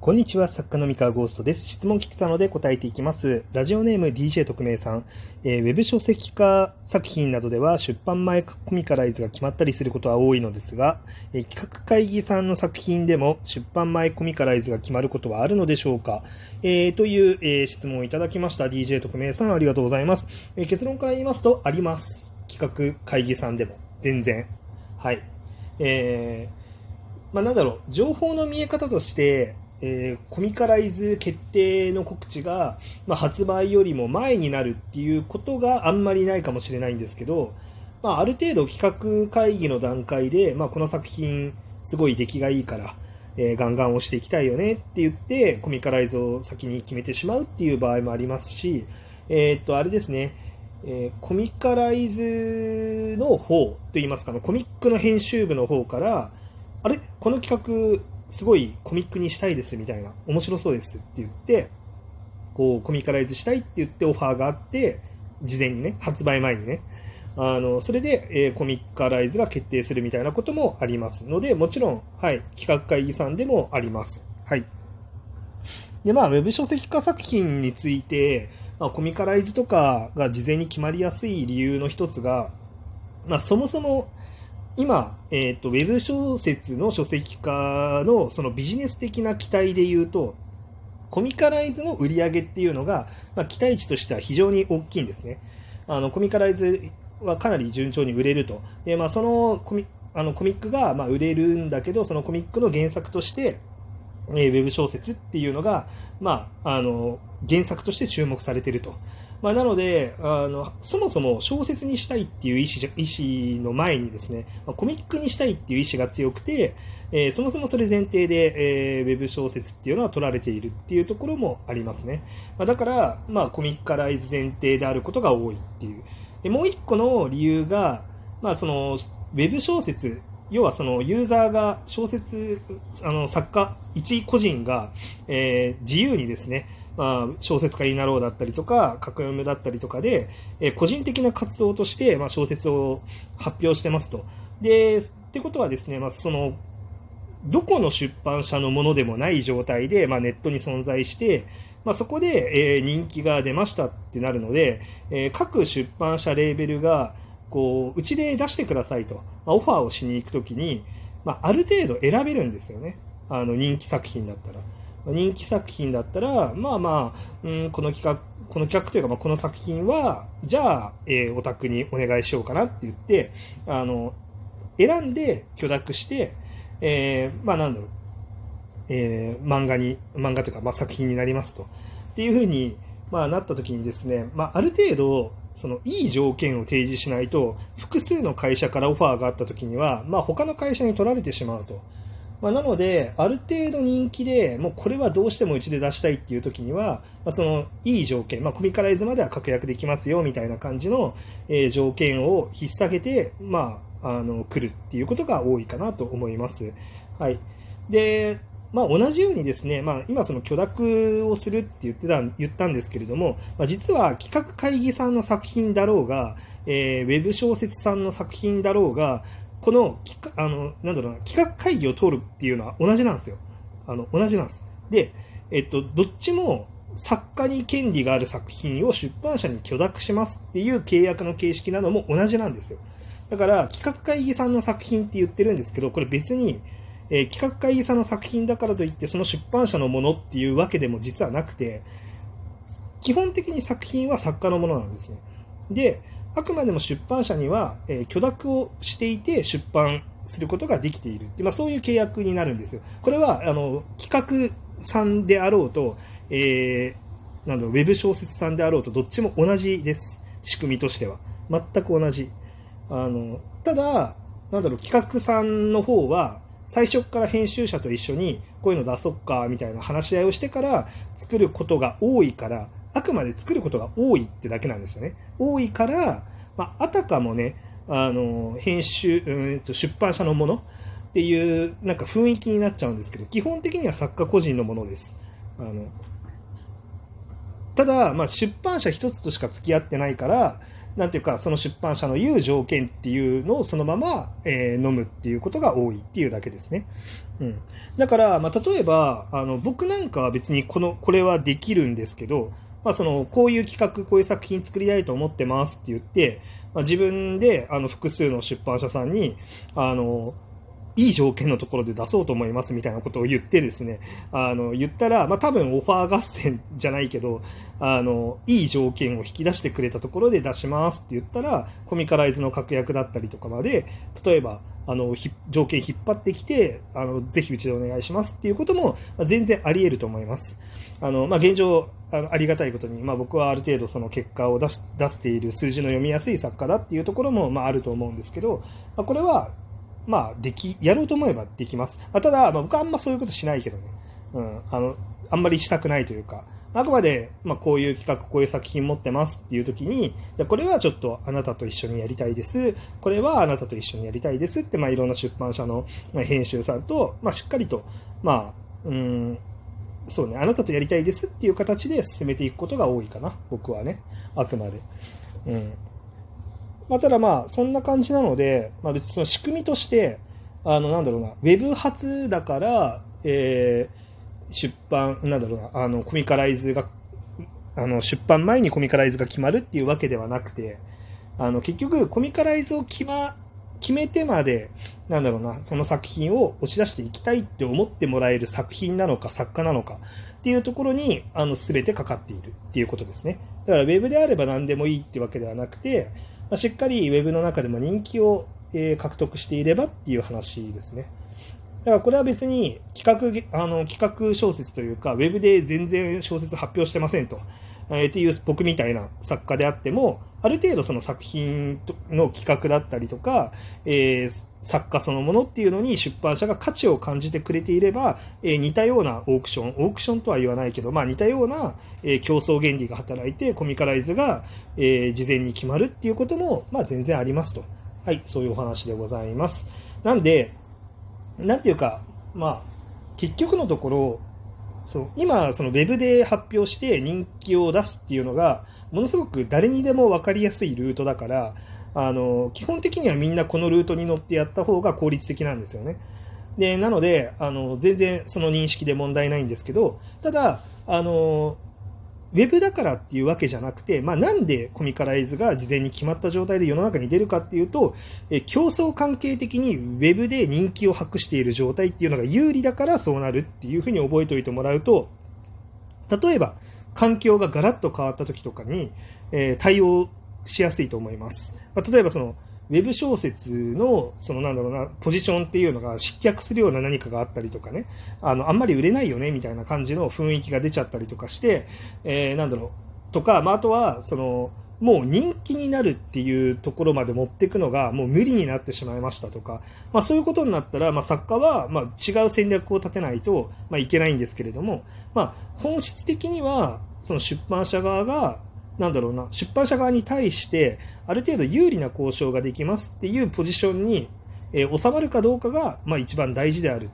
こんにちは、作家の三河ゴーストです。質問来てたので答えていきます。ラジオネーム DJ 特命さん。えーウェブ書籍化作品などでは出版前コミカライズが決まったりすることは多いのですが、えー企画会議さんの作品でも出版前コミカライズが決まることはあるのでしょうか、えーという、えー質問をいただきました DJ 特命さんありがとうございます。えー結論から言いますと、あります。企画会議さんでも。全然。はい。えーまあ、なんだろう、情報の見え方として、えーコミカライズ決定の告知が、まあ、発売よりも前になるっていうことがあんまりないかもしれないんですけど、まあ、ある程度企画会議の段階で、まあ、この作品すごい出来がいいから、えーガンガン押していきたいよねって言ってコミカライズを先に決めてしまうっていう場合もありますし、えーっとあれですね、えーコミカライズの方といいますか、のコミックの編集部の方から、あれ？この企画すごいコミックにしたいですみたいな、面白そうですって言って、こうコミカライズしたいって言ってオファーがあって、事前にね、発売前にね、あのそれで、えーコミカライズが決定するみたいなこともありますので、もちろん、はい、企画会議さんでもあります。はい。で、まあ、ウェブ書籍化作品について、まあ、コミカライズとかが事前に決まりやすい理由の一つが、まあ、そもそも今、えー、とウェブ小説の書籍化のそのビジネス的な期待で言うと、コミカライズの売り上げっていうのが、まあ、期待値としては非常に大きいんですね。あのコミカライズはかなり順調に売れると。でまあ、そのコミあのコミックがまあ売れるんだけど、そのコミックの原作として、えーウェブ小説っていうのが、まあ、あの原作として注目されていると。まあ、なのであの、そもそも小説にしたいっていう意思意思の前にですね、まコミックにしたいっていう意思が強くて、えーそもそもそれ前提で、えーウェブ小説っていうのは取られているっていうところもありますね。まあ、だから、まあ、コミッカライズ前提であることが多いっていう。でもう一個の理由が、まあ、そのウェブ小説要はそのユーザーが小説あの作家一個人が、えー自由にですね、まあ、小説家になろうだったりとか格読むだったりとかで、えー個人的な活動として、まあ、小説を発表してますと。でってことはですね、まあ、そのどこの出版社のものでもない状態で、まあ、ネットに存在して、まあ、そこで、えー人気が出ましたってなるので、えー各出版社レーベルがこううちで出してくださいと、まあ、オファーをしに行くときに、まあ、ある程度選べるんですよねあの人気作品だったら。人気作品だったら、まあまあ、うん、この企画、この企画というか、まあ、この作品は、じゃあ、えーお宅にお願いしようかなって言って、あの、選んで許諾して、えーまあなんだろう、えー漫画に、漫画というか、まあ、作品になりますと。っていうふうに、まあ、なった時にですね、まあ、ある程度、そのいい条件を提示しないと、複数の会社からオファーがあった時には、まあ、他の会社に取られてしまうと。まあ、なので、ある程度人気で、もうこれはどうしてもうちで出したいっていう時には、まあ、そのいい条件、まあ、コミカライズまでは確約できますよみたいな感じの、え条件を引っ提げて、まあ、あの来るっていうことが多いかなと思います。はい。で、まあ、同じようにですね、まあ、今その許諾をするって言ってた言ったんですけれども、まあ、実は企画会議さんの作品だろうが、えーウェブ小説さんの作品だろうが、この企画あのなんだろうな企画会議を通るっていうのは同じなんですよ。あの同じなんです。で、えっと、どっちも作家に権利がある作品を出版社に許諾しますっていう契約の形式なのも同じなんですよ。だから企画会議さんの作品って言ってるんですけど、これ別に、えー企画会議さんの作品だからといってその出版社のものっていうわけでも実はなくて、基本的に作品は作家のものなんですね。で、あくまでも出版社には、えー許諾をしていて出版することができているって、まあ、そういう契約になるんですよ。これはあの企画さんであろうと、えーなんだろうウェブ小説さんであろうとどっちも同じです。仕組みとしては。全く同じ。あのただ、なんだろう企画さんの方は最初から編集者と一緒にこういうの出そっかみたいな話し合いをしてから作ることが多いからあくまで作ることが多いってだけなんですよね。多いから、まあ、あたかもねあの編集うんと出版社のものっていうなんか雰囲気になっちゃうんですけど基本的には作家個人のものです。あのただ、まあ、出版社一つとしか付き合ってないから、なんていうか、その出版社の言う条件っていうのをそのまま、えー、飲むっていうことが多いっていうだけですね。うん。だから、まあ、例えば、あの、僕なんかは別にこの、これはできるんですけど、まあ、その、こういう企画、こういう作品作りたいと思ってますって言って、まあ、自分で、あの、複数の出版社さんに、あの、いい条件のところで出そうと思いますみたいなことを言ってですね、あの、言ったら、まあ、多分オファー合戦じゃないけど、あの、いい条件を引き出してくれたところで出しますって言ったら、コミカライズの確約だったりとかまで、例えば、あの、条件引っ張ってきて、あの、ぜひうちでお願いしますっていうことも、全然あり得ると思います。あの、まあ、現状、あのありがたいことに、まあ、僕はある程度その結果を出し出している数字の読みやすい作家だっていうところも、まあ、あると思うんですけど、まあ、これはまあ、でき、やろうと思えばできます。まあ、ただ、まあ、僕はあんまそういうことしないけどね。うん、あの、あんまりしたくないというか、あくまで、まあ、こういう企画、こういう作品持ってますっていう時に、これはちょっとあなたと一緒にやりたいです。これはあなたと一緒にやりたいですって、まあ、いろんな出版社の編集さんと、まあ、しっかりと、まあ、うん、そうね、あなたとやりたいですっていう形で進めていくことが多いかな、僕はね、あくまで。うん。まあ、ただまあ、そんな感じなので、まあ、別にその仕組みとして、あの、なんだろうな、ウェブ発だから、えー、出版、なんだろうな、あの、コミカライズが、あの、出版前にコミカライズが決まるっていうわけではなくて、あの、結局、コミカライズを決ま、決めてまで、なんだろうな、その作品を押し出していきたいって思ってもらえる作品なのか、作家なのかっていうところに、あの、すべてかかっているっていうことですね。だから、ウェブであれば何でもいいってわけではなくて、まあ、しっかり Web の中でも人気を、え、獲得していればっていう話ですね。だからこれは別に企画あの企画小説というか、Web で全然小説発表してませんと、えー、っていう僕みたいな作家であっても、ある程度その作品の企画だったりとか、えー、作家そのものっていうのに出版社が価値を感じてくれていれば、えー、似たようなオークション、オークションとは言わないけど、まあ似たような、えー、競争原理が働いて、コミカライズが、えー、事前に決まるっていうことも、まあ全然ありますと。はい、そういうお話でございます。なんで、なんていうか、まあ、結局のところ、そう今、そのウェブで発表して人気を出すっていうのが、ものすごく誰にでも分かりやすいルートだから、あの、基本的にはみんなこのルートに乗ってやった方が効率的なんですよね。で、なので、あの、全然その認識で問題ないんですけど、ただ、あの、ウェブだからっていうわけじゃなくて、まあ、なんでコミカライズが事前に決まった状態で世の中に出るかっていうと、え競争関係的にウェブで人気を博している状態っていうのが有利だからそうなるっていうふうに覚えておいてもらうと、例えば、環境がガラッと変わった時とかに、えー、対応しやすいと思います。まあ、例えばその、ウェブ小説の、そのなんだろうな、ポジションっていうのが失脚するような何かがあったりとかね、あの、あんまり売れないよね、みたいな感じの雰囲気が出ちゃったりとかして、えー、なんだろう、とか、まあ、あとは、その、もう人気になるっていうところまで持っていくのがもう無理になってしまいましたとか、まあ、そういうことになったら、まあ、作家はま違う戦略を立てないとまいけないんですけれども、まあ、本質的にはその出版社側がなんだろうな、出版社側に対して、ある程度有利な交渉ができますっていうポジションに、えー、収まるかどうかが、まあ一番大事である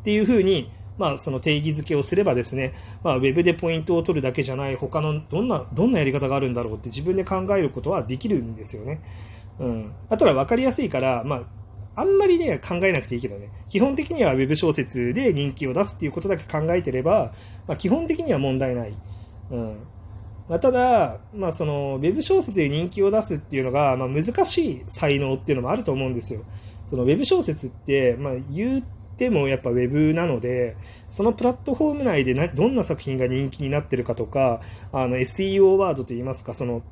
っていうふうに、まあその定義づけをすればですね、まあウェブでポイントを取るだけじゃない他のどんな、どんなやり方があるんだろうって自分で考えることはできるんですよね。うん。あとは分かりやすいから、まああんまりね、考えなくていいけどね。基本的には Web 小説で人気を出すっていうことだけ考えてれば、まあ、基本的には問題ない。うん。まあ、ただ、まあ、そのウェブ小説で人気を出すっていうのが、まあ、難しい才能っていうのもあると思うんですよ。そのウェブ小説って、まあ、言ってもやっぱウェブなので、そのプラットフォーム内でなどんな作品が人気になってるかとか、SEO ワードといいますか、その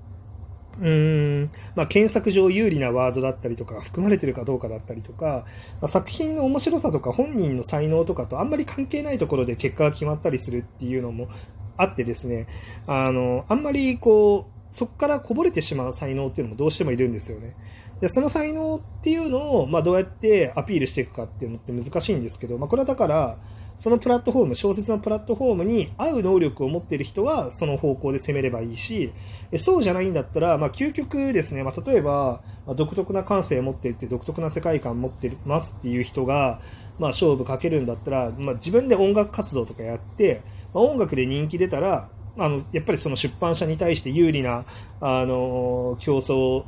うんまあ、検索上有利なワードだったりとか含まれてるかどうかだったりとか、まあ、作品の面白さとか本人の才能とかとあんまり関係ないところで結果が決まったりするっていうのもあってですね、あの、あんまりこう、そこからこぼれてしまう才能っていうのもどうしてもいるんですよね。で、その才能っていうのを、まあ、どうやってアピールしていくかっていうのって難しいんですけど、まあ、これはだから、そのプラットフォーム、小説のプラットフォームに合う能力を持っている人は、その方向で攻めればいいし、そうじゃないんだったら、まあ、究極ですね、まあ、例えば、ま、独特な感性を持っていて、独特な世界観を持ってますっていう人が、まあ、勝負かけるんだったら、まあ、自分で音楽活動とかやって、まあ、音楽で人気出たら、あの、やっぱりその出版社に対して有利な、あの、競争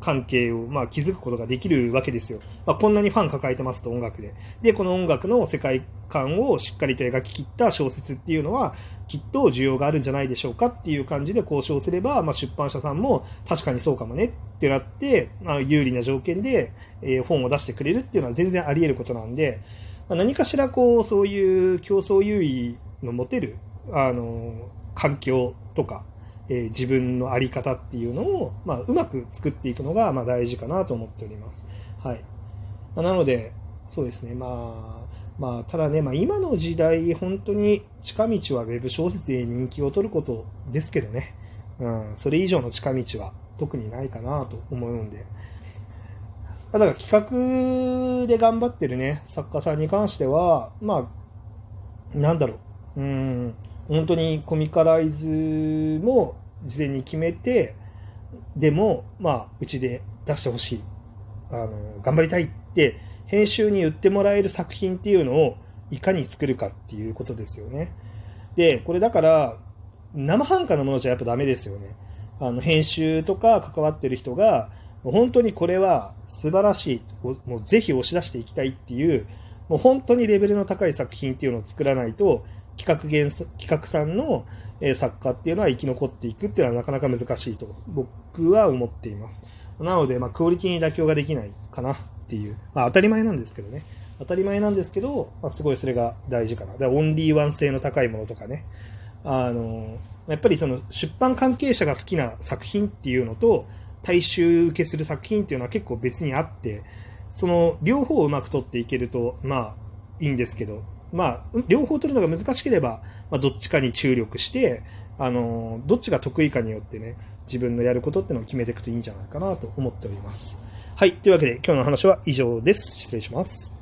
関係を、まあ、築くことができるわけですよ。まあ、こんなにファン抱えてますと、音楽で。で、この音楽の世界観をしっかりと描き切った小説っていうのは、きっと需要があるんじゃないでしょうかっていう感じで交渉すれば、まあ、出版社さんも確かにそうかもねってなって、まあ、有利な条件で、え、本を出してくれるっていうのは全然あり得ることなんで、まあ、何かしらこう、そういう競争優位の持てる、あの、環境とか、えー、自分の在り方っていうのを、まあ、うまく作っていくのが、まあ、大事かなと思っております。はい。まあ、なので、そうですね、まあ、まあ、ただね、まあ、今の時代、本当に近道はウェブ小説で人気を取ることですけどね、うん、それ以上の近道は特にないかなと思うんで、だから企画で頑張ってるね、作家さんに関しては、まあ、なんだろう、うん、本当にコミカライズも事前に決めて、でも、まあ、うちで出してほしい。あの、頑張りたいって、編集に言ってもらえる作品っていうのをいかに作るかっていうことですよね。で、これだから、生半可なものじゃやっぱダメですよね。あの、編集とか関わってる人が、本当にこれは素晴らしい、もうぜひ押し出していきたいっていう、もう本当にレベルの高い作品っていうのを作らないと、企画原企画さんの、え作家っていうのは生き残っていくっていうのはなかなか難しいと僕は思っています。なので、まあ、クオリティに妥協ができないかなっていう、まあ、当たり前なんですけどね。当たり前なんですけど、まあ、すごいそれが大事かな。でオンリーワン性の高いものとかね。あの、やっぱりその出版関係者が好きな作品っていうのと、大衆受けする作品っていうのは結構別にあって、その両方をうまく取っていけると、まあ、いいんですけど、まあ、両方取るのが難しければ、まあ、どっちかに注力して、あの、どっちが得意かによってね、自分のやることってのを決めていくといいんじゃないかなと思っております。はい。というわけで、今日の話は以上です。失礼します。